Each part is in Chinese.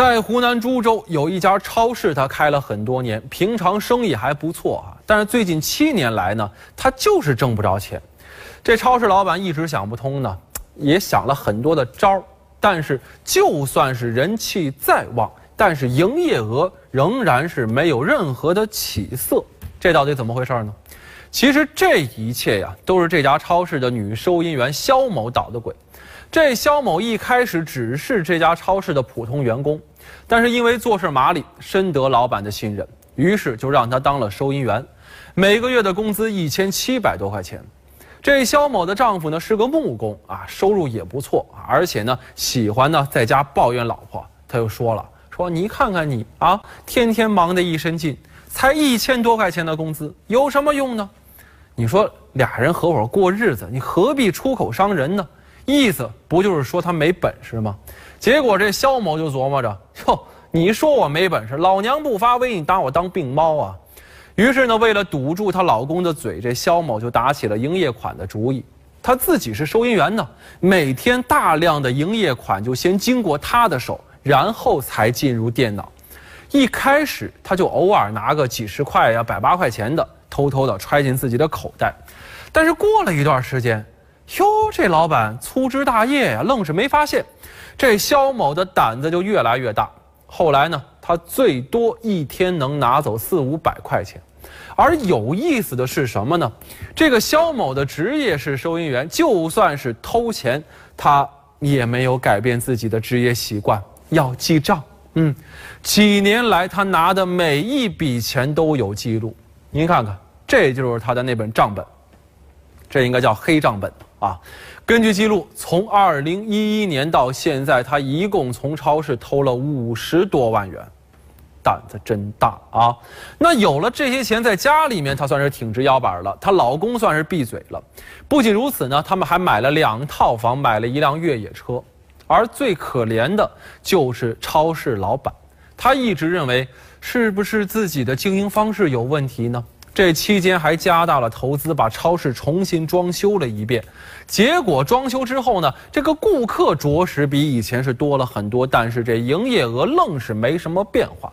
在湖南株洲有一家超市，他开了很多年，平常生意还不错啊。但是最近七年来呢，他就是挣不着钱。这超市老板一直想不通呢，也想了很多的招儿，但是就算是人气再旺，但是营业额仍然是没有任何的起色。这到底怎么回事呢？其实这一切呀，都是这家超市的女收银员肖某捣的鬼。这肖某一开始只是这家超市的普通员工，但是因为做事麻利，深得老板的信任，于是就让他当了收银员，每个月的工资一千七百多块钱。这肖某的丈夫呢是个木工啊，收入也不错，而且呢喜欢呢在家抱怨老婆。他又说了：“说你看看你啊，天天忙得一身劲，才一千多块钱的工资，有什么用呢？”你说俩人合伙过日子，你何必出口伤人呢？意思不就是说他没本事吗？结果这肖某就琢磨着：哟，你说我没本事，老娘不发威，你拿我当病猫啊？于是呢，为了堵住她老公的嘴，这肖某就打起了营业款的主意。她自己是收银员呢，每天大量的营业款就先经过她的手，然后才进入电脑。一开始，她就偶尔拿个几十块呀、百八块钱的。偷偷的揣进自己的口袋，但是过了一段时间，哟，这老板粗枝大叶呀，愣是没发现。这肖某的胆子就越来越大。后来呢，他最多一天能拿走四五百块钱。而有意思的是什么呢？这个肖某的职业是收银员，就算是偷钱，他也没有改变自己的职业习惯，要记账。嗯，几年来他拿的每一笔钱都有记录。您看看，这就是他的那本账本，这应该叫黑账本啊。根据记录，从二零一一年到现在，他一共从超市偷了五十多万元，胆子真大啊！那有了这些钱，在家里面，他算是挺直腰板了。她老公算是闭嘴了。不仅如此呢，他们还买了两套房，买了一辆越野车。而最可怜的就是超市老板，他一直认为。是不是自己的经营方式有问题呢？这期间还加大了投资，把超市重新装修了一遍。结果装修之后呢，这个顾客着实比以前是多了很多，但是这营业额愣是没什么变化。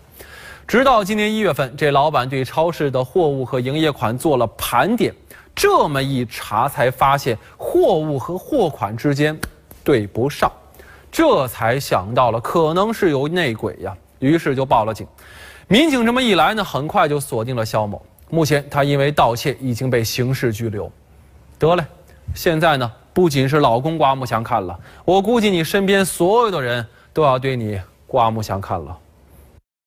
直到今年一月份，这老板对超市的货物和营业款做了盘点，这么一查才发现货物和货款之间对不上，这才想到了可能是有内鬼呀，于是就报了警。民警这么一来呢，很快就锁定了肖某。目前他因为盗窃已经被刑事拘留。得嘞，现在呢，不仅是老公刮目相看了，我估计你身边所有的人都要对你刮目相看了。